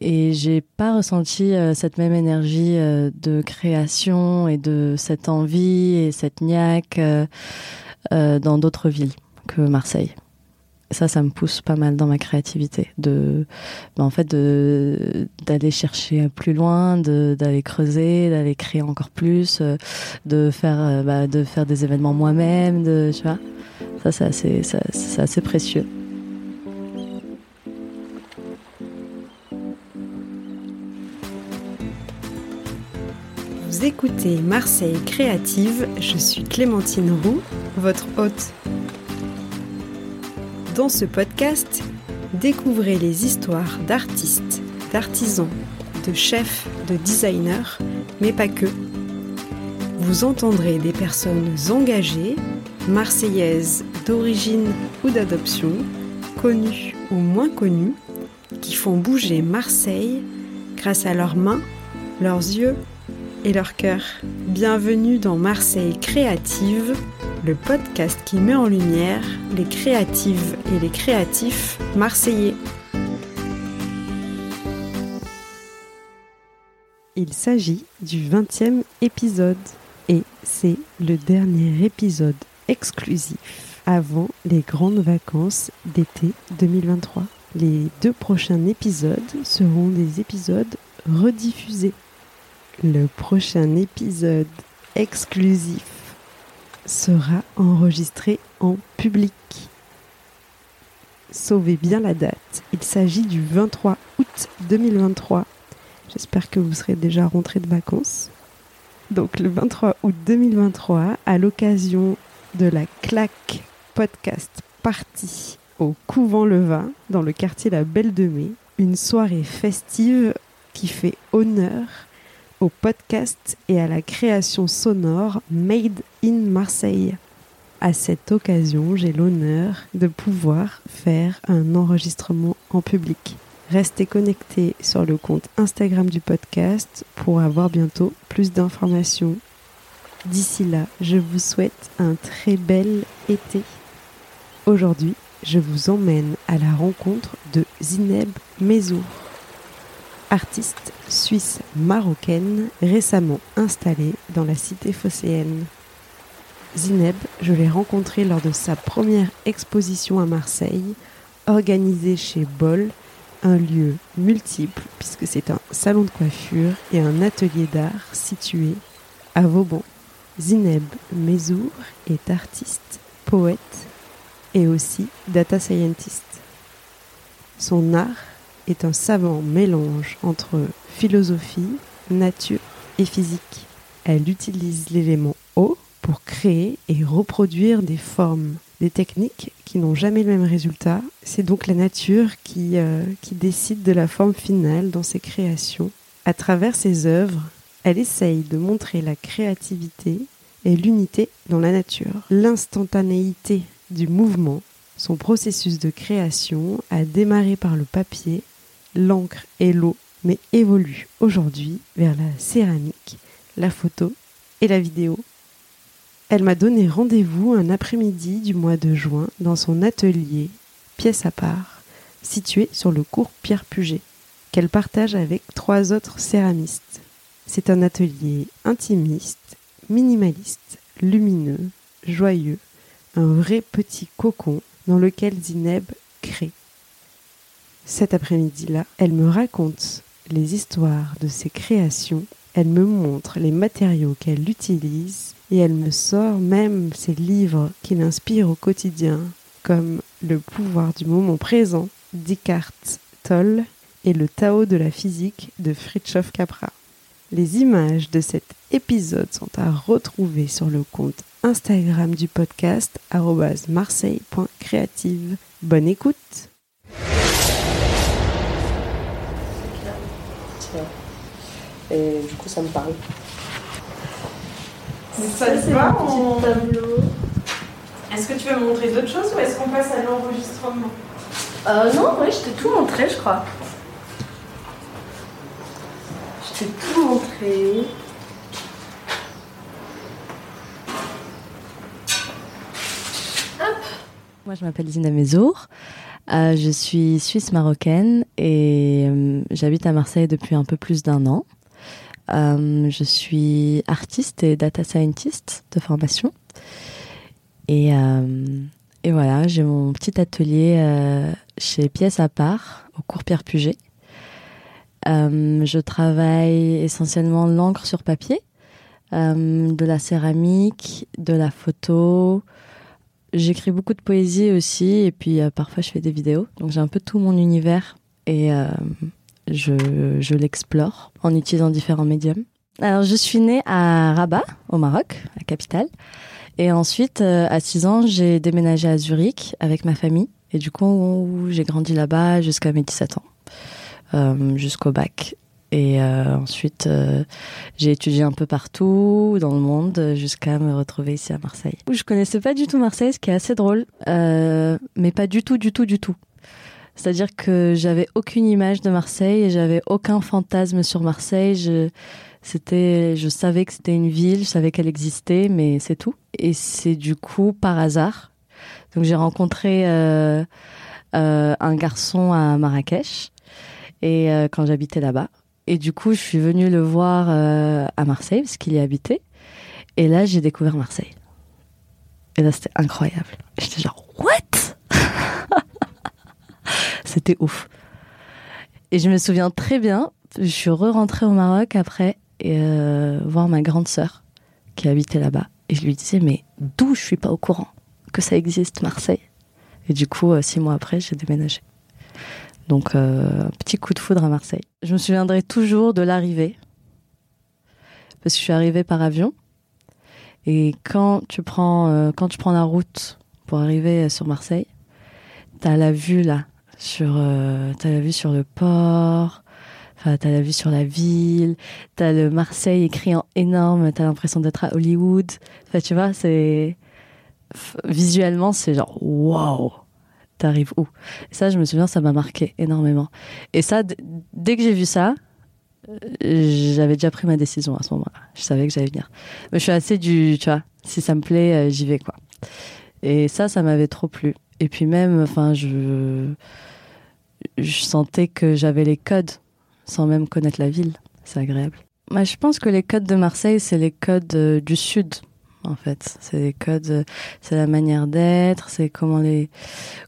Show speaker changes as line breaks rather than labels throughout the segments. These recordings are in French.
et j'ai pas ressenti cette même énergie de création et de cette envie et cette niaque dans d'autres villes que Marseille ça, ça me pousse pas mal dans ma créativité, de, bah, en fait, d'aller chercher plus loin, d'aller creuser, d'aller créer encore plus, euh, de faire, euh, bah, de faire des événements moi-même, de, tu vois. Ça, c'est assez précieux.
Écoutez Marseille Créative, je suis Clémentine Roux, votre hôte. Dans ce podcast, découvrez les histoires d'artistes, d'artisans, de chefs, de designers, mais pas que. Vous entendrez des personnes engagées, marseillaises d'origine ou d'adoption, connues ou moins connues, qui font bouger Marseille grâce à leurs mains, leurs yeux et leur cœur. Bienvenue dans Marseille Créative, le podcast qui met en lumière les créatives et les créatifs marseillais. Il s'agit du 20e épisode et c'est le dernier épisode exclusif avant les grandes vacances d'été 2023. Les deux prochains épisodes seront des épisodes rediffusés. Le prochain épisode exclusif sera enregistré en public. Sauvez bien la date. Il s'agit du 23 août 2023. J'espère que vous serez déjà rentré de vacances. Donc le 23 août 2023, à l'occasion de la claque podcast partie au Couvent Levin, dans le quartier La Belle de Mai, une soirée festive qui fait honneur au podcast et à la création sonore Made in Marseille. À cette occasion, j'ai l'honneur de pouvoir faire un enregistrement en public. Restez connectés sur le compte Instagram du podcast pour avoir bientôt plus d'informations. D'ici là, je vous souhaite un très bel été. Aujourd'hui, je vous emmène à la rencontre de Zineb Mezour artiste suisse-marocaine récemment installée dans la cité phocéenne. Zineb, je l'ai rencontrée lors de sa première exposition à Marseille, organisée chez Boll, un lieu multiple puisque c'est un salon de coiffure et un atelier d'art situé à Vauban. Zineb Mezour est artiste, poète et aussi data scientist. Son art est un savant mélange entre philosophie, nature et physique. Elle utilise l'élément eau pour créer et reproduire des formes, des techniques qui n'ont jamais le même résultat. C'est donc la nature qui, euh, qui décide de la forme finale dans ses créations. À travers ses œuvres, elle essaye de montrer la créativité et l'unité dans la nature, l'instantanéité du mouvement. Son processus de création a démarré par le papier l'encre et l'eau, mais évolue aujourd'hui vers la céramique, la photo et la vidéo. Elle m'a donné rendez-vous un après-midi du mois de juin dans son atelier, pièce à part, situé sur le cours Pierre Puget, qu'elle partage avec trois autres céramistes. C'est un atelier intimiste, minimaliste, lumineux, joyeux, un vrai petit cocon dans lequel Zineb crée. Cet après-midi-là, elle me raconte les histoires de ses créations, elle me montre les matériaux qu'elle utilise et elle me sort même ses livres qui l'inspirent au quotidien, comme Le pouvoir du moment présent d'Icart Tolle et Le Tao de la physique de Fritjof Capra. Les images de cet épisode sont à retrouver sur le compte Instagram du podcast marseille.creative. Bonne écoute
Et du coup, ça me parle.
ça, te va tableau. Est-ce que tu veux me montrer d'autres choses ou est-ce qu'on passe à l'enregistrement?
Euh, Non, oui, je t'ai tout montré, je crois. Je t'ai tout montré. Hop. Moi, je m'appelle Zina Mezour. Euh, je suis suisse marocaine et euh, j'habite à Marseille depuis un peu plus d'un an. Je suis artiste et data scientist de formation. Et, et voilà, j'ai mon petit atelier chez Pièces à part, au cours Pierre Puget. je travaille essentiellement l'encre sur papier, de la céramique, de la photo, J'écris beaucoup de poésie aussi, et puis euh, parfois je fais des vidéos. Donc j'ai un peu tout mon univers et euh, je, l'explore en utilisant différents médiums. Alors je suis née à Rabat, au Maroc, la capitale. Et ensuite, euh, à 6 ans, j'ai déménagé à Zurich avec ma famille. Et du coup, j'ai grandi là-bas jusqu'à mes 17 ans, jusqu'au bac. Et euh, ensuite, euh, j'ai étudié un peu partout dans le monde jusqu'à me retrouver ici à Marseille. Je connaissais pas du tout Marseille, ce qui est assez drôle, euh, mais pas du tout, du tout, du tout. C'est-à-dire que j'avais aucune image de Marseille et j'avais aucun fantasme sur Marseille. Je, c'était, je savais que c'était une ville, je savais qu'elle existait, mais c'est tout. Et c'est du coup par hasard. Donc j'ai rencontré euh, euh, un garçon à Marrakech et euh, quand j'habitais là-bas. Et du coup, je suis venue le voir à Marseille, parce qu'il y habitait. Et là, j'ai découvert Marseille. Et là, c'était incroyable. J'étais genre, what? C'était ouf. Et je me souviens très bien, je suis re-rentrée au Maroc après et euh, voir ma grande sœur qui habitait là-bas. Et je lui disais, mais d'où je suis pas au courant que ça existe, Marseille? Et du coup, euh, six mois après, j'ai déménagé. Donc, euh, petit coup de foudre à Marseille. Je me souviendrai toujours de l'arrivée, parce que je suis arrivée par avion. Et quand tu prends, euh, quand tu prends la route pour arriver sur Marseille, t'as la vue là, sur, euh, t'as la vue sur le port, enfin, t'as la vue sur la ville, t'as le Marseille écrit en énorme, t'as l'impression d'être à Hollywood. Enfin, tu vois, c'est, visuellement, c'est genre, waouh! t'arrives où? Et Ça, je me souviens, ça m'a marqué énormément. Et ça, dès que j'ai vu ça, euh, j'avais déjà pris ma décision à ce moment-là. Je savais que j'allais venir. Mais je suis assez du, tu vois, si ça me plaît, euh, j'y vais, quoi. Et ça, ça m'avait trop plu. Et puis même, enfin, je, je sentais que j'avais les codes sans même connaître la ville. C'est agréable. Moi, je pense que les codes de Marseille, c'est les codes euh, du sud en fait. C'est les codes, c'est la manière d'être, c'est comment les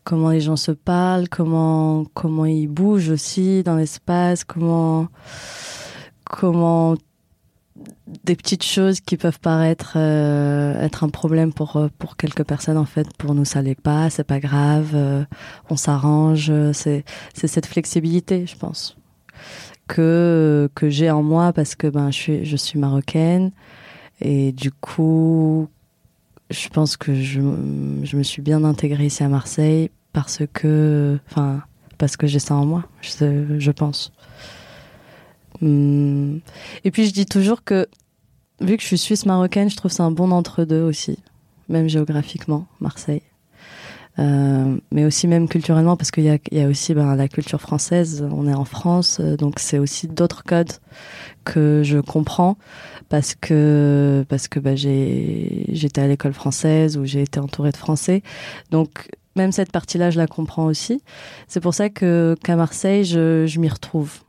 comment les gens se parlent, comment comment ils bougent aussi dans l'espace, comment comment des petites choses qui peuvent paraître euh, être un problème pour pour quelques personnes en fait pour nous ça l'est pas c'est pas grave euh, on s'arrange c'est c'est cette flexibilité je pense que que j'ai en moi parce que ben je suis je suis marocaine et du coup, je pense que je, je me suis bien intégrée ici à Marseille parce que, enfin, parce que j'ai ça en moi, je, je pense. Hum. Et puis je dis toujours que, vu que je suis suisse marocaine, je trouve c'est un bon entre-deux aussi, même géographiquement, Marseille. Euh, mais aussi même culturellement parce qu'il y y a aussi ben, la culture française. On est en France, donc c'est aussi d'autres codes que je comprends parce que parce que j'ai j'étais à l'école française où j'ai été entourée de Français. Donc même cette partie-là, je la comprends aussi. C'est pour ça que qu'à Marseille, je, je m'y retrouve.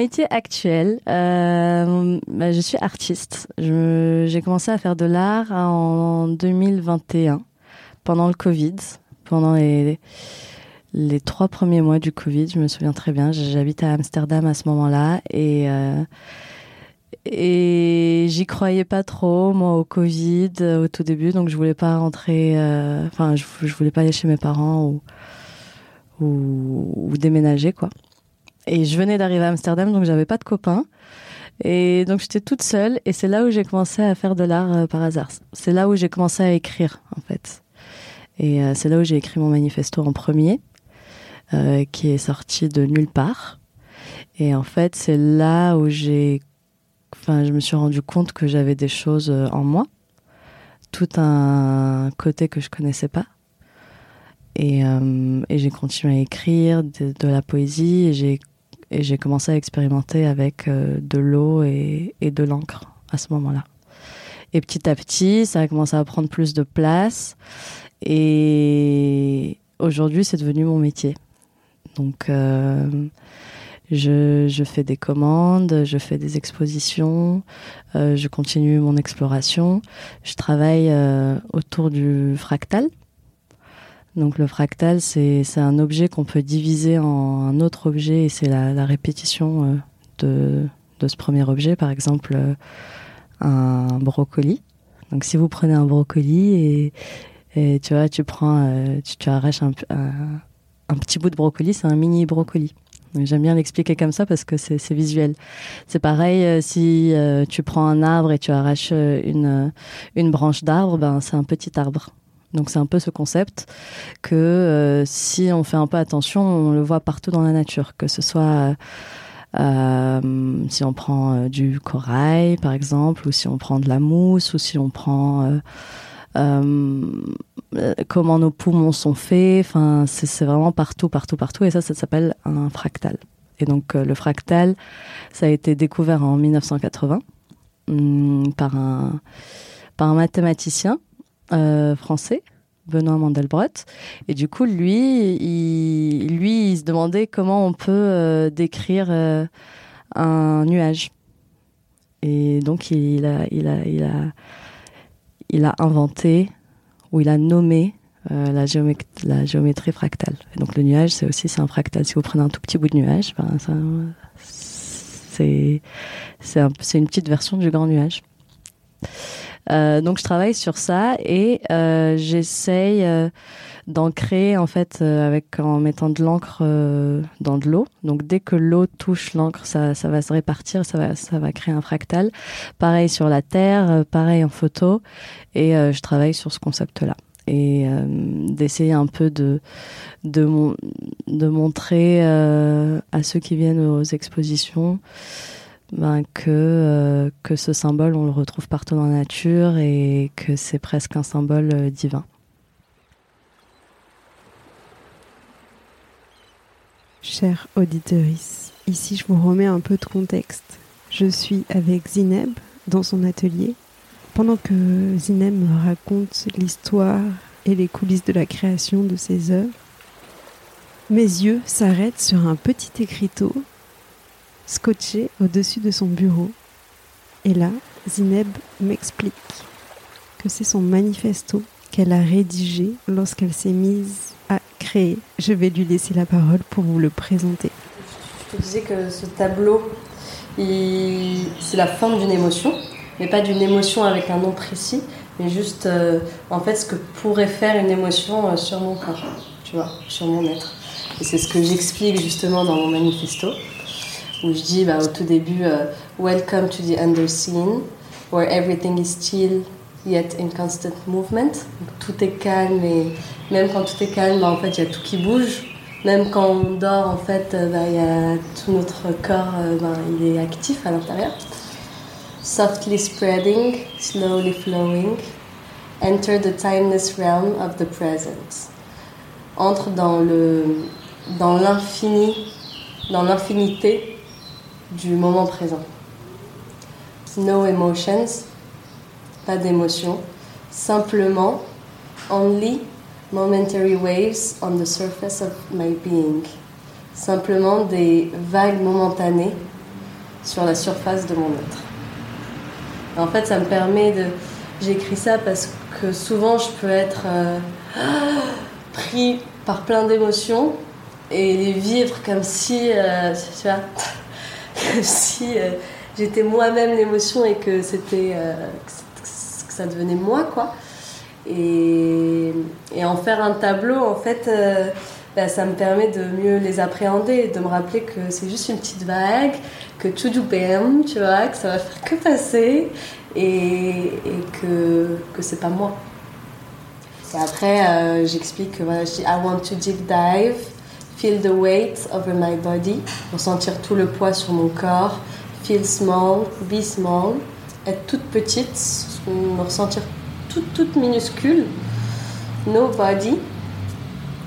Métier actuel, euh, bah, je suis artiste. J'ai commencé à faire de l'art en 2021, pendant le Covid, pendant les, trois premiers mois du Covid. Je me souviens très bien. J'habite à Amsterdam à ce moment-là et euh, et j'y croyais pas trop moi au Covid au tout début, donc je voulais pas rentrer. Euh, enfin, je, voulais pas aller chez mes parents ou, ou déménager quoi. Et je venais d'arriver à Amsterdam, donc j'avais pas de copains. Et donc j'étais toute seule, et c'est là où j'ai commencé à faire de l'art euh, par hasard. C'est là où j'ai commencé à écrire, en fait. Et euh, c'est là où j'ai écrit mon manifesto en premier, euh, qui est sorti de nulle part. Et en fait, c'est là où j'ai, enfin, je me suis rendu compte que j'avais des choses en moi, tout un côté que je connaissais pas. Et, et j'ai continué à écrire de, de la poésie et j'ai et j'ai commencé à expérimenter avec euh, de l'eau et, et, de l'encre à ce moment-là. Et petit à petit, ça a commencé à prendre plus de place. Et aujourd'hui, c'est devenu mon métier. Donc, euh, je, je, fais des commandes, je fais des expositions, euh, je continue mon exploration. Je travaille autour du fractal. Donc le fractal, c'est un objet qu'on peut diviser en un autre objet et c'est la, répétition euh, de, de, ce premier objet. Par exemple, euh, un brocoli. Donc si vous prenez un brocoli et, tu vois, tu prends, euh, tu, arraches un, un, un petit bout de brocoli, c'est un mini brocoli. J'aime bien l'expliquer comme ça parce que c'est visuel. C'est pareil si tu prends un arbre et tu arraches une, une branche d'arbre, ben c'est un petit arbre. Donc c'est un peu ce concept que euh, si on fait un peu attention, on le voit partout dans la nature, que ce soit euh, si on prend du corail par exemple, ou si on prend de la mousse, ou si on prend euh, comment nos poumons sont faits. Enfin, c'est vraiment partout, partout, partout. Et ça, ça s'appelle un fractal. Et donc, euh, le fractal, ça a été découvert en 1980 hum, par un par un mathématicien euh, français, Benoît Mandelbrot. Et du coup, lui, il, lui, il se demandait comment on peut euh, décrire euh, un nuage. Et donc, il a, il a, il a, il a inventé où il a nommé la, géomét la, géométrie fractale. Et donc le nuage, c'est aussi un fractal. Si vous prenez un tout petit bout de nuage, ben, c'est c'est une petite version du grand nuage. Euh, donc je travaille sur ça et euh, j'essaye euh, d'en créer en fait avec en mettant de l'encre dans de l'eau. Donc dès que l'eau touche l'encre, ça, ça va se répartir, ça va ça va créer un fractal. Pareil sur la terre, pareil en photo et je travaille sur ce concept là et euh, d'essayer un peu de de, mon, de montrer euh, à ceux qui viennent aux expositions ben, que euh, que ce symbole on le retrouve partout dans la nature et que c'est presque un symbole euh, divin.
Chers auditeurs, ici je vous remets un peu de contexte. Je suis avec Zineb dans son atelier pendant que Zinem me raconte l'histoire et les coulisses de la création de ses œuvres, mes yeux s'arrêtent sur un petit écriteau scotché au-dessus de son bureau. Et là, Zineb m'explique que c'est son manifesto qu'elle a rédigé lorsqu'elle s'est mise à créer. Je vais lui laisser la parole pour vous le présenter.
Je te disais que ce tableau, c'est la forme d'une émotion mais pas d'une émotion avec un nom précis, mais juste euh, en fait ce que pourrait faire une émotion euh, sur mon corps, tu vois, sur mon être. Et c'est ce que j'explique justement dans mon manifesto, où je dis bah, au tout début euh, Welcome to the Underseen, where everything is still yet in constant movement. Tout est calme et même quand tout est calme, bah, en fait il y a tout qui bouge. Même quand on dort, en fait, bah, y a tout notre corps, bah, il est actif à l'intérieur softly spreading, slowly flowing, enter the timeless realm of the present. Entre dans l'infini, dans l'infinité du moment présent. No emotions, pas d'émotions, simplement only momentary waves on the surface of my being. Simplement des vagues momentanées sur la surface de mon être. En fait, ça me permet de. J'écris ça parce que souvent je peux être euh, pris par plein d'émotions et les vivre comme si, euh, tu vois, si euh, j'étais moi-même l'émotion et que c'était euh, que ça devenait moi, quoi. Et, et, en faire un tableau, en fait, euh, bah, ça me permet de mieux les appréhender, de me rappeler que c'est juste une petite vague, que tout du bam, tu vois, que ça va faire que passer et, et que, que c'est pas moi. Et après, j'explique que voilà, je dis I want to deep dive, feel the weight over my body, ressentir tout le poids sur mon corps, feel small, be small, être toute petite, me ressentir toute, toute minuscule, no body,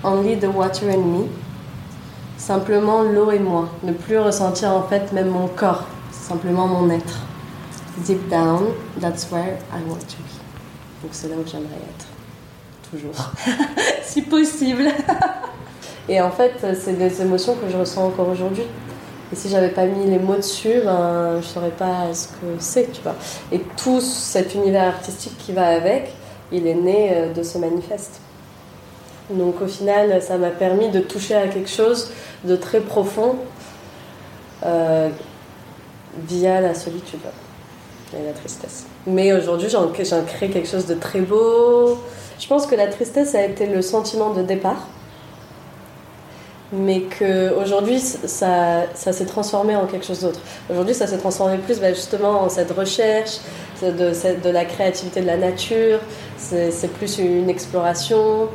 only the water and me, simplement l'eau et moi, ne plus ressentir en fait même mon corps, simplement mon être. deep down, that's where I want to be. Donc c'est là où j'aimerais être. Toujours. si possible. Et en fait, c'est des émotions que je ressens encore aujourd'hui. Et si j'avais pas mis les mots dessus, ben, je saurais pas ce que c'est, tu vois. Et tout cet univers artistique qui va avec, il est né euh, de ce manifeste. Donc au final, ça m'a permis de toucher à quelque chose de très profond euh, via la solitude et la tristesse. Mais aujourd'hui, j'en crée quelque chose de très beau. Je pense que la tristesse a été le sentiment de départ mais qu'aujourd'hui, ça, ça s'est transformé en quelque chose d'autre. Aujourd'hui, ça s'est transformé plus bah, justement en cette recherche de, la créativité de la nature, c'est plus une exploration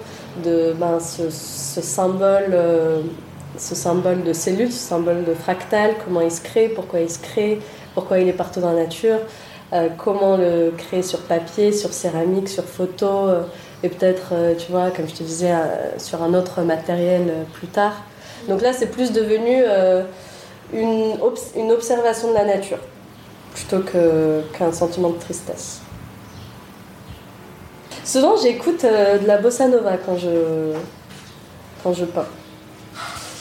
de ben, ce, ce, symbole. Euh, ce symbole de cellule, ce symbole de fractal, comment il se crée, pourquoi il se crée, pourquoi il est partout dans la nature, euh, comment le créer sur papier, sur céramique, sur photo, euh, et peut-être, tu vois, comme je te disais, sur un autre matériel plus tard. Donc là, c'est plus devenu euh, une, une, observation de la nature plutôt qu'un sentiment de tristesse. Souvent, j'écoute euh, de la bossa nova quand je, quand je peins.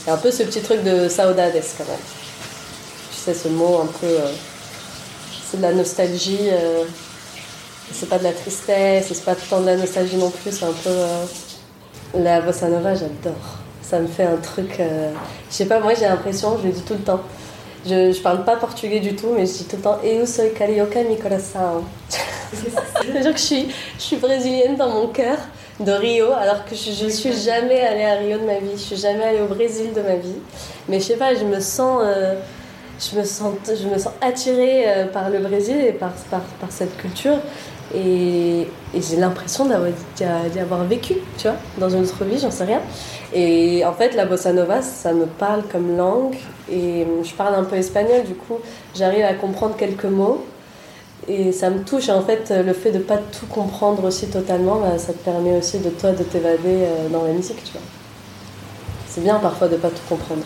Il un peu ce petit truc de saudades quand même. Tu sais, ce mot un peu. Euh, c'est de la nostalgie. C'est pas de la tristesse, c'est pas tant de la nostalgie non plus, c'est un peu. la bossa nova, j'adore ça me fait un truc. Euh, je sais pas, moi j'ai l'impression, je le dis tout le temps. Je, je parle pas portugais du tout, mais je dis tout le temps Eu sou carioca mi coração. C'est-à-dire que je suis, je suis brésilienne dans mon cœur de Rio, alors que je, ne suis jamais allée à Rio de ma vie, je suis jamais allée au Brésil de ma vie. Mais je sais pas, je me sens, euh, je me sens, je me sens attirée euh, par le Brésil et par, par, par cette culture. Et, j'ai l'impression d'y avoir vécu, tu vois, dans une autre vie, j'en sais rien. Et en fait, la bossa nova, ça me parle comme langue. Et je parle un peu espagnol, du coup, j'arrive à comprendre quelques mots. Et ça me touche. en fait, le fait de pas tout comprendre aussi totalement, bah, ça te permet aussi de toi de t'évader euh, dans la musique, tu vois. C'est bien parfois de pas tout comprendre.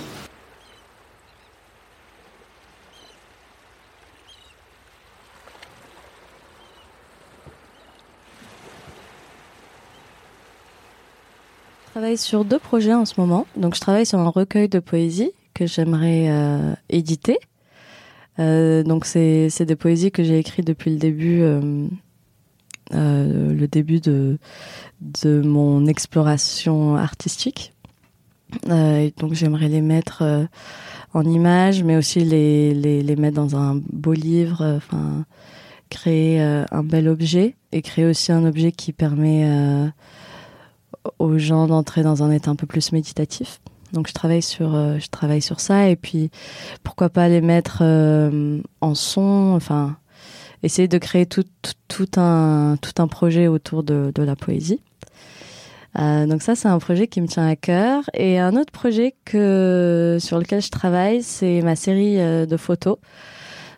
Travaille sur deux projets en ce moment. Donc, je travaille sur un recueil de poésie que j'aimerais euh, éditer. Euh, donc, c'est des poésies que j'ai écrites depuis le début, euh, le début de, de mon exploration artistique. Et donc, j'aimerais les mettre en images, mais aussi les, les, les, mettre dans un beau livre. Enfin, créer un bel objet et créer aussi un objet qui permet aux gens d'entrer dans un état un peu plus méditatif. Donc je travaille sur euh, je travaille sur ça et puis pourquoi pas les mettre euh, en son, enfin essayer de créer tout, tout, un tout un projet autour de, la poésie. Euh, donc ça c'est un projet qui me tient à cœur et un autre projet que sur lequel je travaille c'est ma série de photos.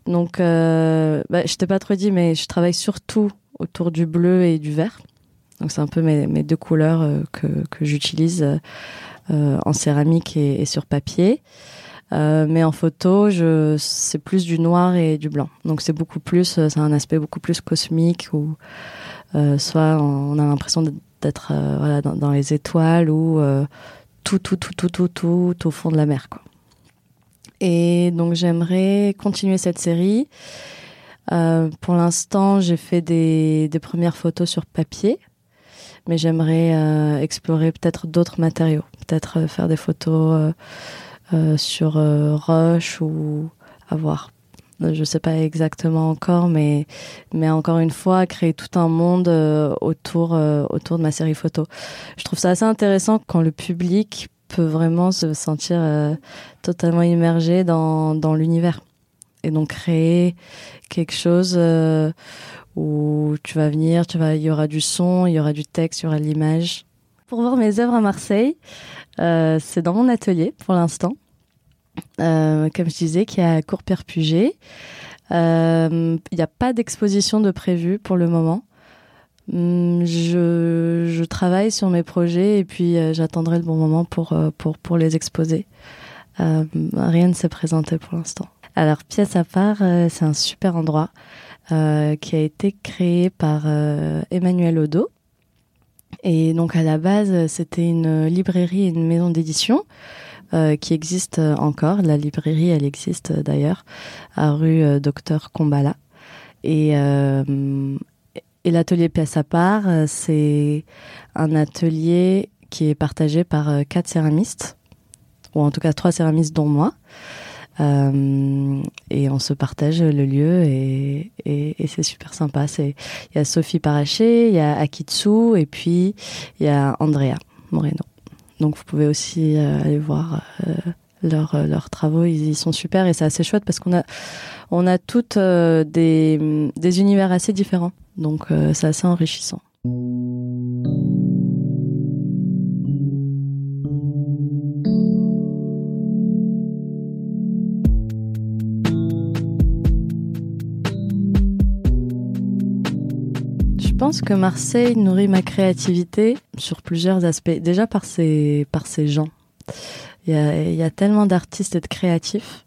Donc bah, je t'ai pas trop dit mais je travaille surtout autour du bleu et du vert. Donc c'est un peu mes, deux couleurs euh, que, j'utilise euh, en céramique et, sur papier. Euh, mais en photo, c'est plus du noir et du blanc. Donc c'est beaucoup plus, c'est un aspect beaucoup plus cosmique où soit on a l'impression d'être dans, les étoiles ou tout, tout, tout, tout, tout, tout, au fond de la mer. Et donc j'aimerais continuer cette série. Pour l'instant, j'ai fait des premières photos sur papier mais j'aimerais euh, explorer peut-être d'autres matériaux, peut-être euh, faire des photos euh, sur roche ou à voir. Je sais pas exactement encore, mais mais encore une fois, créer tout un monde autour autour de ma série photo. Je trouve ça assez intéressant quand le public peut vraiment se sentir totalement immergé dans dans l'univers et donc créer quelque chose où tu vas venir, tu vas, il y aura du son, il y aura du texte, il y aura de l'image. Pour voir mes œuvres à Marseille, euh, c'est dans mon atelier pour l'instant. Euh, comme je disais, qui est à Courperpuget. Euh, il n'y a pas d'exposition de prévu pour le moment. Hum, je, travaille sur mes projets et puis j'attendrai le bon moment pour, pour, les exposer. Rien ne s'est présenté pour l'instant. Alors, pièce à part, c'est un super endroit. Euh, qui a été créé par euh, Emmanuel Odo. Et donc à la base, c'était une librairie et une maison d'édition euh, qui existe encore. La librairie, elle existe d'ailleurs à rue Docteur Combala. Et, et l'atelier Pièce à part, c'est un atelier qui est partagé par quatre céramistes, ou en tout cas trois céramistes dont moi. Euh, et on se partage le lieu et, et, et c'est super sympa. Il y a Sophie Paraché, il y a Akitsu et puis il y a Andrea Moreno. Donc vous pouvez aussi euh, aller voir euh, leurs leurs travaux, ils, ils, sont super et c'est assez chouette parce qu'on a on a toutes euh, des des univers assez différents. Donc euh, c'est assez enrichissant. Pense que Marseille nourrit ma créativité sur plusieurs aspects. Déjà par ses, par ses gens. Il y a, y a tellement d'artistes et de créatifs.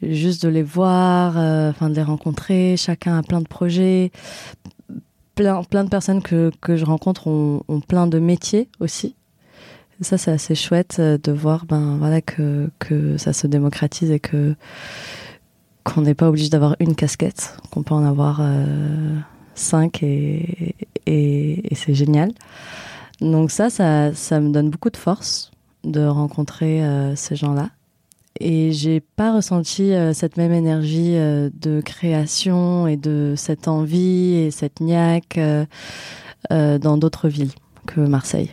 Juste de les voir, euh, de les rencontrer. Chacun a plein de projets. Plein, plein de personnes que, que je rencontre ont, plein de métiers aussi. Ça, c'est assez chouette euh, de voir ben, voilà, que, que ça se démocratise et que qu'on n'est pas obligé d'avoir une casquette, qu'on peut en avoir euh, 5 et, c'est génial. Donc ça, ça, ça me donne beaucoup de force de rencontrer euh, ces gens-là. Et j'ai pas ressenti euh, cette même énergie euh, de création et de cette envie et cette niaque dans d'autres villes que Marseille.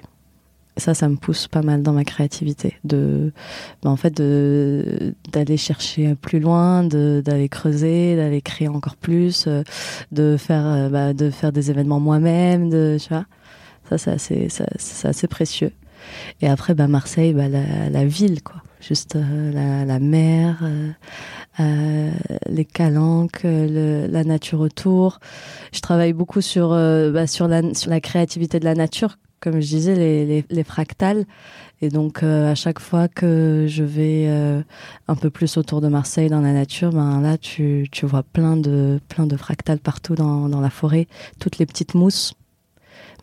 Ça, ça me pousse pas mal dans ma créativité, de, ben, en fait, de d'aller chercher plus loin, d'aller creuser, d'aller créer encore plus, euh, de faire, euh, bah, de faire des événements moi-même, de, tu vois. Ça, c'est assez, c'est assez précieux. Et après, bah, Marseille, bah, la, la ville, quoi. Juste euh, la, la mer, euh, euh, les calanques, le, la nature autour. Je travaille beaucoup sur, bah, sur, la, sur la créativité de la nature, comme je disais, les, les, les fractales. Et donc, euh, à chaque fois que je vais euh, un peu plus autour de Marseille dans la nature, ben là, tu, tu vois plein de, plein de fractales partout dans, dans la forêt. Toutes les petites mousses,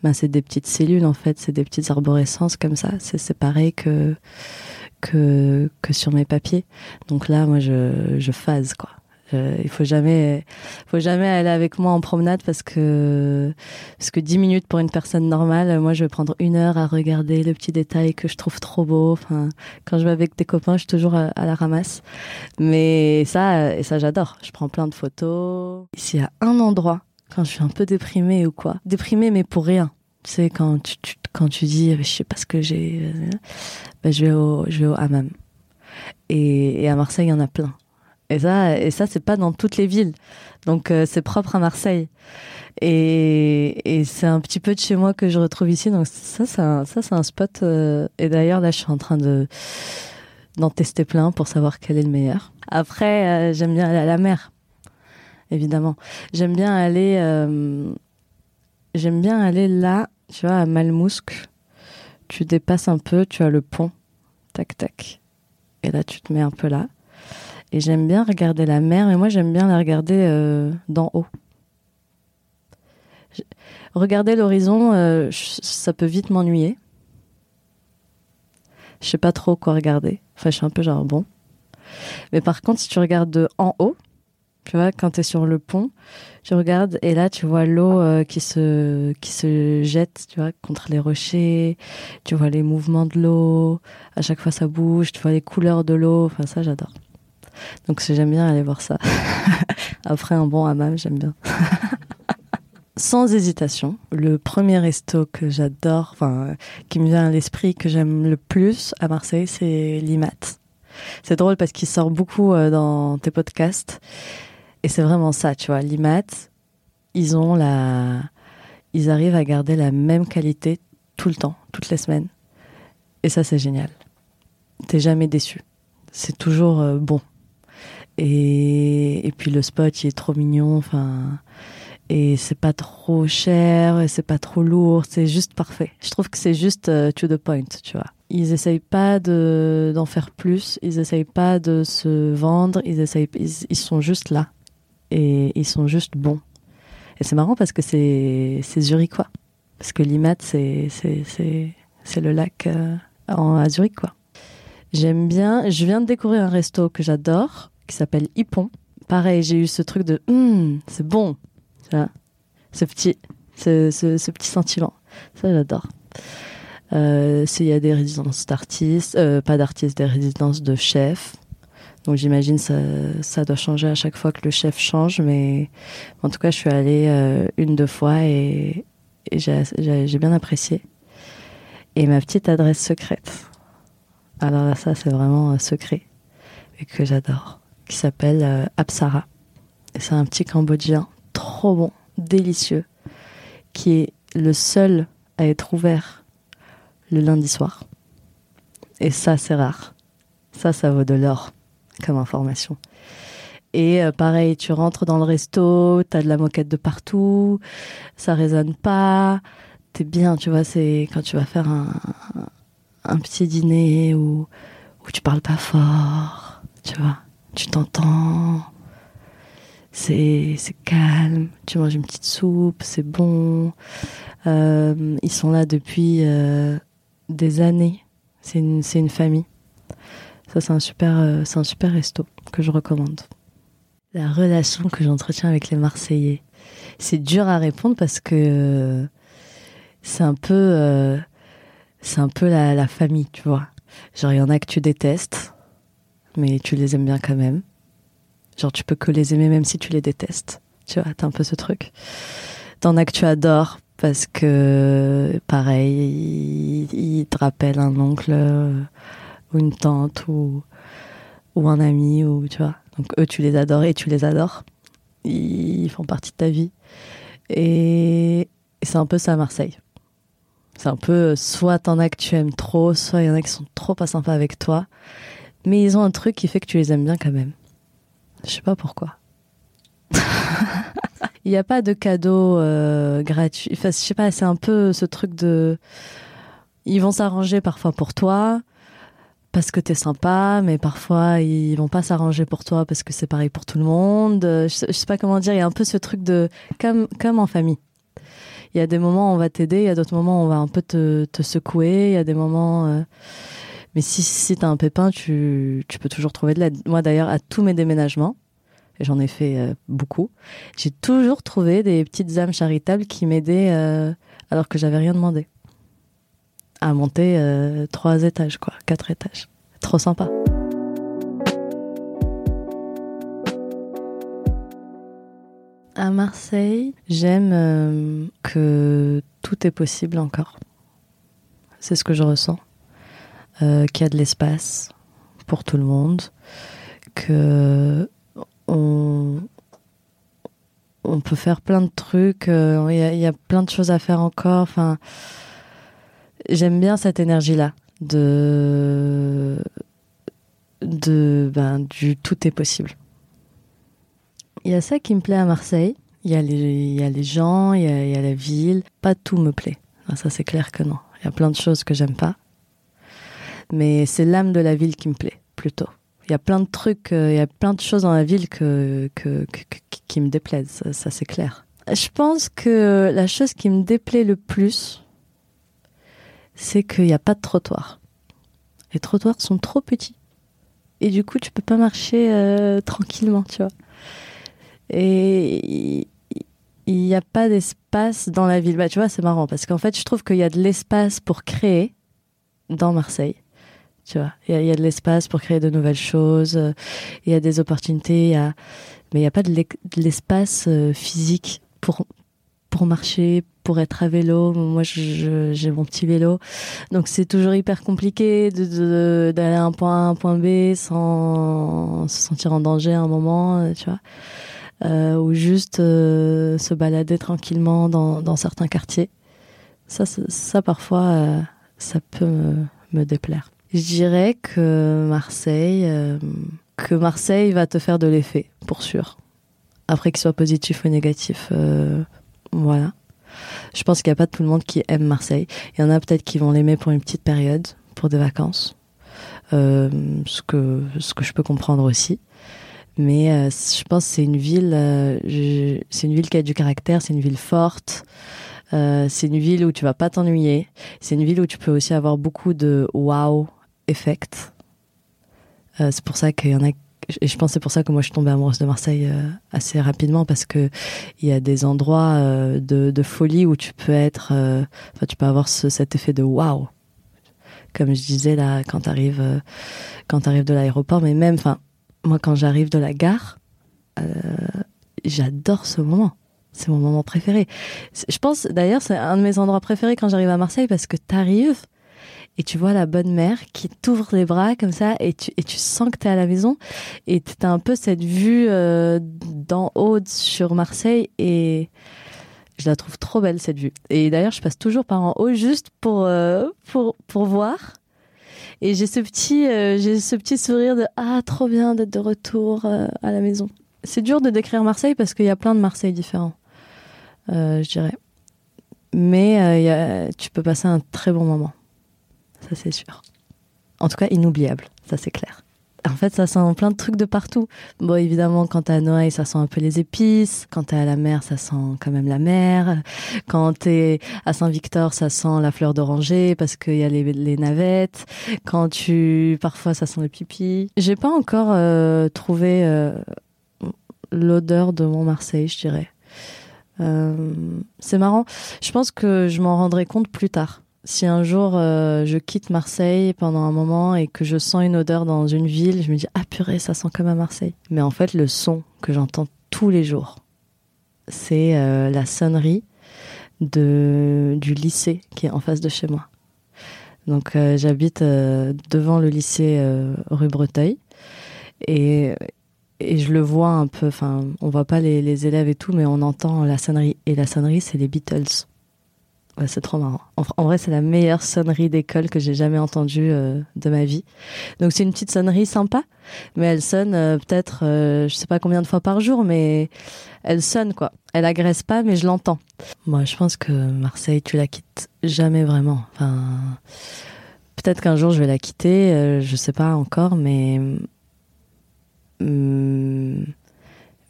ben, c'est des petites cellules, en fait. C'est des petites arborescences comme ça. C'est pareil que, que, que sur mes papiers. Donc là, moi, je, je phase, quoi. Euh, il faut jamais, faut jamais aller avec moi en promenade parce que parce que dix minutes pour une personne normale, moi je vais prendre une heure à regarder le petit détail que je trouve trop beau. Enfin, quand je vais avec des copains, je suis toujours à, la ramasse. Mais ça, et ça j'adore. Je prends plein de photos. S'il y a un endroit quand je suis un peu déprimée ou quoi, déprimée mais pour rien. Tu sais quand tu, quand tu dis je sais pas ce que j'ai, ben, je vais au je vais au hammam. Et à Marseille, il y en a plein. Et ça, et ça, c'est pas dans toutes les villes. Donc, euh, c'est propre à Marseille. Et, et c'est un petit peu de chez moi que je retrouve ici. Donc, ça, c'est un, un spot. Euh, et d'ailleurs, là, je suis en train de, d'en tester plein pour savoir quel est le meilleur. Après, euh, j'aime bien aller à la mer. Évidemment. J'aime bien aller, j'aime bien aller là, tu vois, à Malmousque. Tu dépasses un peu, tu as le pont. Tac, tac. Et là, tu te mets un peu là. Et j'aime bien regarder la mer, mais moi j'aime bien la regarder euh, d'en haut. Regarder l'horizon, euh, ça peut vite m'ennuyer. Je sais pas trop quoi regarder. Enfin, je suis un peu genre bon. Mais par contre, si tu regardes de en haut, tu vois, quand tu es sur le pont, tu regardes et là tu vois l'eau euh, qui se qui se jette, tu vois, contre les rochers. Tu vois les mouvements de l'eau. À chaque fois, ça bouge. Tu vois les couleurs de l'eau. Enfin, ça, j'adore. Donc j'aime bien aller voir ça. Après un bon hammam, j'aime bien. Sans hésitation, le premier resto que j'adore, enfin qui me vient à l'esprit, que j'aime le plus à Marseille, c'est l'IMAT. C'est drôle parce qu'il sort beaucoup euh, dans tes podcasts. Et c'est vraiment ça, tu vois. L'IMAT, ils ont la... Ils arrivent à garder la même qualité tout le temps, toutes les semaines. Et ça, c'est génial. T'es jamais déçu. C'est toujours euh, bon. Et, puis le spot, il est trop mignon. Enfin, et c'est pas trop cher, c'est pas trop lourd, c'est juste parfait. Je trouve que c'est juste uh, to the point, tu vois. Ils essayent pas de d'en faire plus, ils essayent pas de se vendre, ils essayent, ils, sont juste là et ils sont juste bons. Et c'est marrant parce que c'est zurichois. Parce que l'Imat, c'est le lac euh, en, à Zurich, quoi. J'aime bien. Je viens de découvrir un resto que j'adore, qui s'appelle Hippon. Pareil, j'ai eu ce truc de hum, c'est bon. ce petit, ce, ce, petit sentiment. Ça, j'adore. Euh, il y a des résidences d'artistes, euh, pas d'artistes, des résidences de chefs. Donc j'imagine ça, ça doit changer à chaque fois que le chef change, mais en tout cas je suis allée euh, une deux fois et, j'ai bien apprécié. Et ma petite adresse secrète. Alors là ça c'est vraiment secret et que j'adore, qui s'appelle euh, Apsara. C'est un petit Cambodgien trop bon, délicieux, qui est le seul à être ouvert le lundi soir. Et ça c'est rare. Ça ça vaut de l'or comme information. Et euh, pareil, tu rentres dans le resto, t'as de la moquette de partout, ça résonne pas, t'es bien, tu vois, c'est quand tu vas faire un, un petit dîner où, où tu parles pas fort, tu vois, tu t'entends, c'est calme, tu manges une petite soupe, c'est bon. Euh, ils sont là depuis euh, des années, c'est une, une famille. Ça, c'est un super, euh, un super resto que je recommande. La relation que j'entretiens avec les Marseillais, c'est dur à répondre parce que c'est un peu, un peu la, la, famille, tu vois. Genre, il y en a que tu détestes, mais tu les aimes bien quand même. Genre, tu peux que les aimer même si tu les détestes. Tu vois, t'as un peu ce truc. T'en as que tu adores parce que, pareil, ils te rappellent un oncle ou une tante ou, ou un ami ou tu vois. Donc eux tu les adores et tu les adores. Ils font partie de ta vie. Et, c'est un peu ça à Marseille. C'est un peu soit t'en as que tu aimes trop, soit il y en a qui sont trop pas sympas avec toi. Mais ils ont un truc qui fait que tu les aimes bien quand même. Je sais pas pourquoi. il n'y a pas de cadeau euh, gratuit. Enfin, je sais pas, c'est un peu ce truc de. Ils vont s'arranger parfois pour toi parce que t'es sympa, mais parfois ils vont pas s'arranger pour toi parce que c'est pareil pour tout le monde. Je sais, sais pas comment dire, il y a un peu ce truc de comme comme en famille. Il y a des moments où on va t'aider, il y a d'autres moments où on va un peu te, te secouer, il y a des moments. Euh, mais si si t'as un pépin, tu peux toujours trouver de l'aide. Moi d'ailleurs à tous mes déménagements, et j'en ai fait euh, beaucoup, j'ai toujours trouvé des petites âmes charitables qui m'aidaient euh, alors que j'avais rien demandé à monter euh, trois étages, quoi, quatre étages. Trop sympa. À Marseille, j'aime que tout est possible encore. C'est ce que je ressens. Euh, qu'il y a de l'espace pour tout le monde, que on, on peut faire plein de trucs, il y, a plein de choses à faire encore. Enfin, j'aime bien cette énergie-là de de ben du tout est possible. Il y a ça qui me plaît à Marseille. Il y a les il y a les gens, il y a, la ville. Pas tout me plaît. Ça c'est clair que non. Il y a plein de choses que j'aime pas. Mais c'est l'âme de la ville qui me plaît plutôt. Il y a plein de trucs, euh, il y a plein de choses dans la ville que, que, qui me déplaisent. Ça, c'est clair. Je pense que la chose qui me déplaît le plus, c'est qu'il n'y a pas de trottoir. Les trottoirs sont trop petits. Et du coup, tu peux pas marcher euh, tranquillement, tu vois. Et il n'y a pas d'espace dans la ville. Bah, tu vois, c'est marrant parce qu'en fait, je trouve qu'il y a de l'espace pour créer dans Marseille. Tu vois, il y, a de l'espace pour créer de nouvelles choses. Il y a des opportunités, mais il n'y a pas de l'espace euh, physique pour pour marcher, pour être à vélo. Moi, j'ai mon petit vélo, donc c'est toujours hyper compliqué d'aller de, un point A à un point B sans se sentir en danger à un moment, euh, tu vois, euh, ou juste euh, se balader tranquillement dans, dans, certains quartiers. Ça, ça parfois, euh, ça peut me, déplaire. Je dirais que Marseille, que Marseille va te faire de l'effet, pour sûr. Après qu'il soit positif ou négatif, voilà. Je pense qu'il n'y a pas tout le monde qui aime Marseille. Il y en a peut-être qui vont l'aimer pour une petite période, pour des vacances. Euh, ce, que, je peux comprendre aussi. Mais euh, je pense que c'est une ville, euh, c'est une ville qui a du caractère, c'est une ville forte. Euh, c'est une ville où tu vas pas t'ennuyer. C'est une ville où tu peux aussi avoir beaucoup de wow effect. Euh, c'est pour ça qu'il y en a. Et je pense c'est pour ça que moi je suis tombée amoureuse de Marseille euh, assez rapidement parce que il y a des endroits euh, de, folie où tu peux être, enfin tu peux avoir ce- cet effet de wow. Comme je disais là, quand t'arrives, quand t'arrives de l'aéroport, mais même, enfin, moi quand j'arrive de la gare, j'adore ce moment. C'est mon moment préféré. Je pense d'ailleurs c'est un de mes endroits préférés quand j'arrive à Marseille parce que t'arrives et tu vois la bonne mère qui t'ouvre les bras comme ça et tu, et tu sens que t'es à la maison et t'as un peu cette vue euh, d'en haut sur Marseille et je la trouve trop belle cette vue. Et d'ailleurs je passe toujours par en haut juste pour, euh, pour, pour voir. Et j'ai ce petit, euh, ce petit sourire de ah trop bien d'être de retour à la maison. C'est dur de décrire Marseille parce qu'il y a plein de Marseille différents, je dirais. Mais tu peux passer un très bon moment, ça c'est sûr. En tout cas inoubliable, ça c'est clair. En fait, ça sent plein de trucs de partout. Bon, évidemment, quand t'es à Noailles, ça sent un peu les épices. Quand t'es à la mer, ça sent quand même la mer. Quand t'es à Saint-Victor, ça sent la fleur d'oranger parce qu'il y a les, les navettes. Quand tu, parfois, ça sent le pipi. J'ai pas encore euh, trouvé euh, l'odeur de mon Marseille, je dirais. Euh, c'est marrant. Je pense que je m'en rendrai compte plus tard. Si un jour euh, je quitte Marseille pendant un moment et que je sens une odeur dans une ville, je me dis ah purée, ça sent comme à Marseille. Mais en fait, le son que j'entends tous les jours, c'est euh, la sonnerie de du lycée qui est en face de chez moi. Donc euh, j'habite euh, devant le lycée euh, rue Breteuil et et je le vois un peu. Enfin, on voit pas les, les élèves et tout, mais on entend la sonnerie. Et la sonnerie, c'est les Beatles. C'est trop marrant. En, vrai, c'est la meilleure sonnerie d'école que j'ai jamais entendue euh, de ma vie. Donc c'est une petite sonnerie sympa, mais elle sonne euh, peut-être, euh, je sais pas combien de fois par jour, mais elle sonne quoi. Elle agresse pas, mais je l'entends. Moi, je pense que Marseille, tu la quittes jamais vraiment. Enfin, peut-être qu'un jour je vais la quitter, euh, je sais pas encore, mais Hum,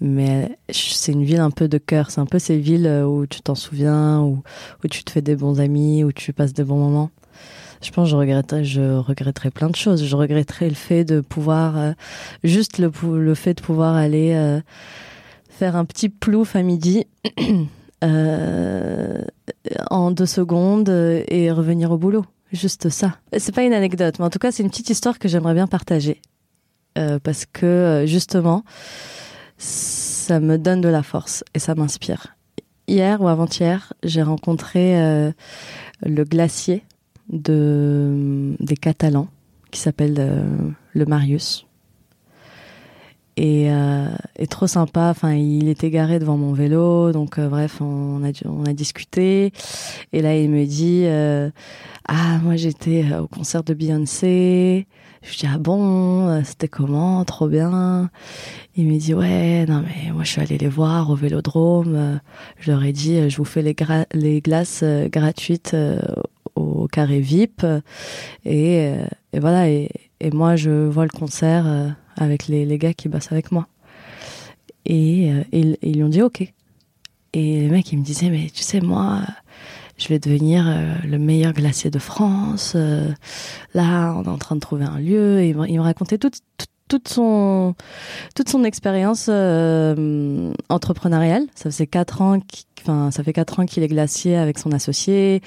mais c'est une ville un peu de cœur. C'est un peu ces villes où tu t'en souviens, où, où tu te fais des bons amis, où tu passes des bons moments. Je pense que je regretterais, je regretterais plein de choses. Je regretterais le fait de pouvoir, euh, juste le, le fait de pouvoir aller euh, faire un petit plouf à midi euh, en deux secondes euh, et revenir au boulot. Juste ça. C'est pas une anecdote, mais en tout cas, c'est une petite histoire que j'aimerais bien partager. Euh, parce que euh, justement, ça me donne de la force et ça m'inspire. Hier ou avant-hier, j'ai rencontré euh, le glacier de, des Catalans qui s'appelle euh, le Marius. Et, euh, trop sympa. Enfin, il était garé devant mon vélo, donc euh, bref, on a, discuté. Et là, il me dit euh, Ah, moi j'étais au concert de Beyoncé. Je dis ah bon, euh, c'était comment, trop bien. Il me dit ouais, non mais moi je suis allée les voir au Vélodrome. Euh, Je leur ai dit euh, je vous fais les, glaces euh, gratuites euh, au carré VIP et, euh, voilà et, moi je vois le concert euh, avec les, les gars qui bossent avec moi. Et, euh, ils, ils lui ont dit ok. Et le mec il me disait mais tu sais moi je vais devenir euh, le meilleur glacier de France. Euh, là, on est en train de trouver un lieu. Et il me, me racontait toute, son, toute son expérience euh, entrepreneuriale. Ça faisait quatre ans Enfin, ça fait quatre ans qu'il est glacier avec son associé.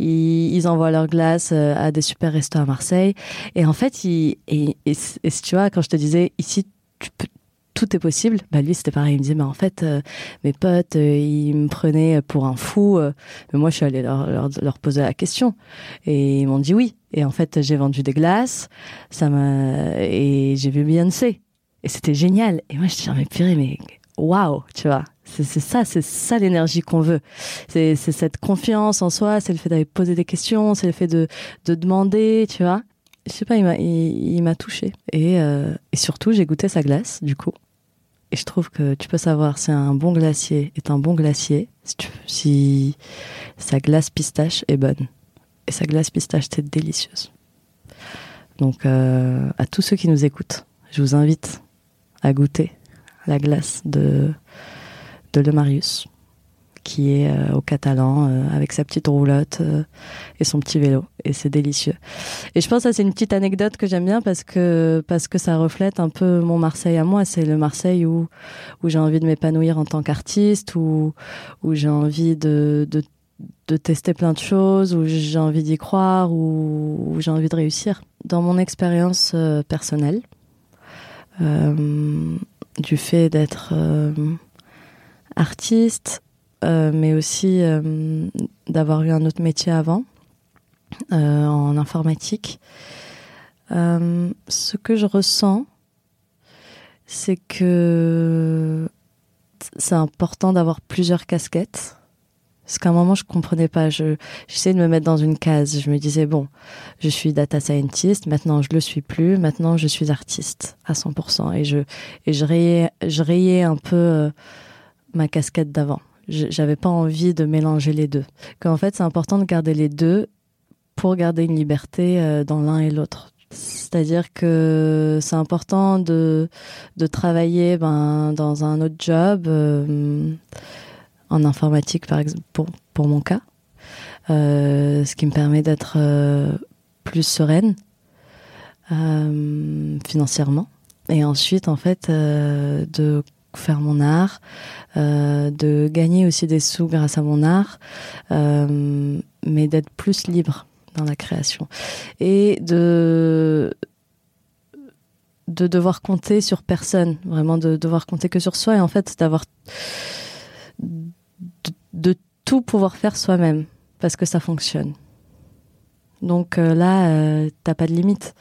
Ils, envoient leurs glaces euh, à des super restos à Marseille. Et en fait, il, et, tu vois, quand je te disais ici, tout est possible. Bah lui c'était pareil, il me disait mais en fait euh, mes potes euh, ils me prenaient pour un fou, mais moi je suis allée leur, leur, leur poser la question et ils m'ont dit oui. Et en fait j'ai vendu des glaces, ça m'a et j'ai vu Beyoncé et c'était génial. Et moi je dis mais purée mais waouh tu vois. C'est ça, c'est ça l'énergie qu'on veut. C'est cette confiance en soi, c'est le fait d'aller poser des questions, c'est le fait de, de demander, tu vois je sais pas, il m'a, il, touché. Et, euh, et surtout, j'ai goûté sa glace, du coup. Et je trouve que tu peux savoir si un bon glacier est un bon glacier si sa glace pistache est bonne. Et sa glace pistache, c'est délicieuse. Donc, euh, à tous ceux qui nous écoutent, je vous invite à goûter la glace de, de Le Marius, qui est euh, au Catalan euh, avec sa petite roulotte et son petit vélo. Et c'est délicieux. Et je pense que c'est une petite anecdote que j'aime bien parce que, parce que ça reflète un peu mon Marseille à moi. C'est le Marseille où, où j'ai envie de m'épanouir en tant qu'artiste, où, où j'ai envie de, de tester plein de choses, où j'ai envie d'y croire, où, j'ai envie de réussir. Dans mon expérience personnelle, euh, du fait d'être euh, artiste, euh, mais aussi euh, d'avoir eu un autre métier avant, en informatique. ce que je ressens, c'est que c'est important d'avoir plusieurs casquettes parce qu'à un moment, je comprenais pas. Je, j'essayais de me mettre dans une case. Je me disais, bon, je suis data scientist. Maintenant, je le suis plus. Maintenant, je suis artiste à 100%. Et je, et je rayais, je rayais un peu euh, ma casquette d'avant. J'avais pas envie de mélanger les deux. Qu'en fait, c'est important de garder les deux pour garder une liberté euh, dans l'un et l'autre. C'est-à-dire que c'est important de, de travailler ben, dans un autre job. Euh, en informatique, par exemple, pour, pour mon cas, euh, ce qui me permet d'être euh, plus sereine euh, financièrement. Et ensuite, en fait, de faire mon art, de gagner aussi des sous grâce à mon art, mais d'être plus libre dans la création. Et de de devoir compter sur personne, vraiment de devoir compter que sur soi et en fait d'avoir de, tout pouvoir faire soi-même parce que ça fonctionne. Donc euh, là, euh, t'as pas de limite.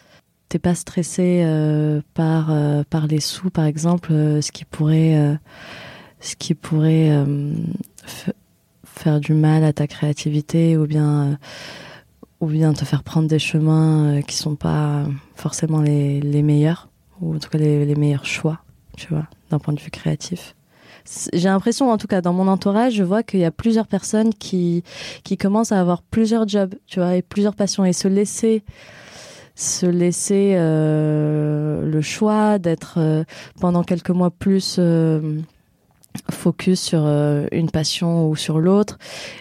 T'es pas stressé euh, par par les sous, par exemple, ce qui pourrait ce qui pourrait faire du mal à ta créativité ou bien ou bien te faire prendre des chemins qui sont pas forcément les, les meilleurs ou en tout cas les, les meilleurs choix, tu vois, d'un point de vue créatif j'ai l'impression, en tout cas dans mon entourage, je vois qu'il y a plusieurs personnes qui, qui commencent à avoir plusieurs jobs, tu vois, et plusieurs passions, et se laisser se laisser euh, le choix d'être euh, pendant quelques mois plus euh, focus sur une passion ou sur l'autre.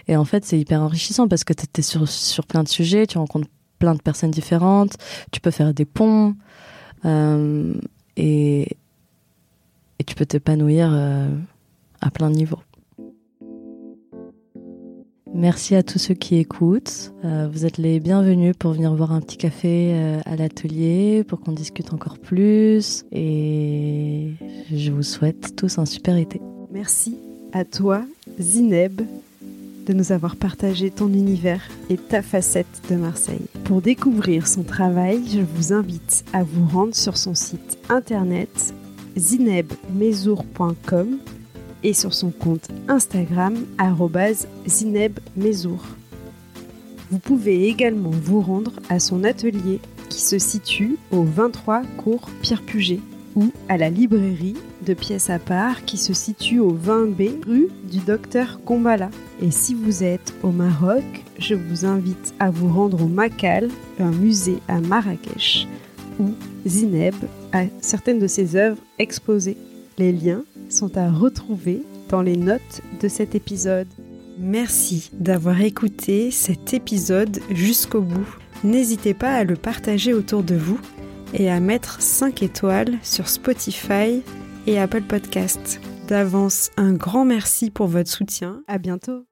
Et en fait c'est hyper enrichissant parce que tu es sur, sur plein de sujets tu rencontres plein de personnes différentes tu peux faire des ponts et, et tu peux t'épanouir plein de niveaux. Merci à tous ceux qui écoutent. Euh, vous êtes les bienvenus pour venir voir un petit café euh, à l'atelier, pour qu'on discute encore plus. Et je vous souhaite tous un super été.
Merci à toi, Zineb, de nous avoir partagé ton univers et ta facette de Marseille. Pour découvrir son travail, je vous invite à vous rendre sur son site internet zinebmezour.com et sur son compte Instagram @zinebmezour. Vous pouvez également vous rendre à son atelier qui se situe au 23 cours Pierre Puget ou à la librairie de pièces à part qui se situe au 20B rue du docteur Combala. Et si vous êtes au Maroc, je vous invite à vous rendre au Makal, un musée à Marrakech, où Zineb a certaines de ses œuvres exposées. Les liens sont à retrouver dans les notes de cet épisode. Merci d'avoir écouté cet épisode jusqu'au bout. N'hésitez pas à le partager autour de vous et à mettre 5 étoiles sur Spotify et Apple Podcast. D'avance, un grand merci pour votre soutien. À bientôt.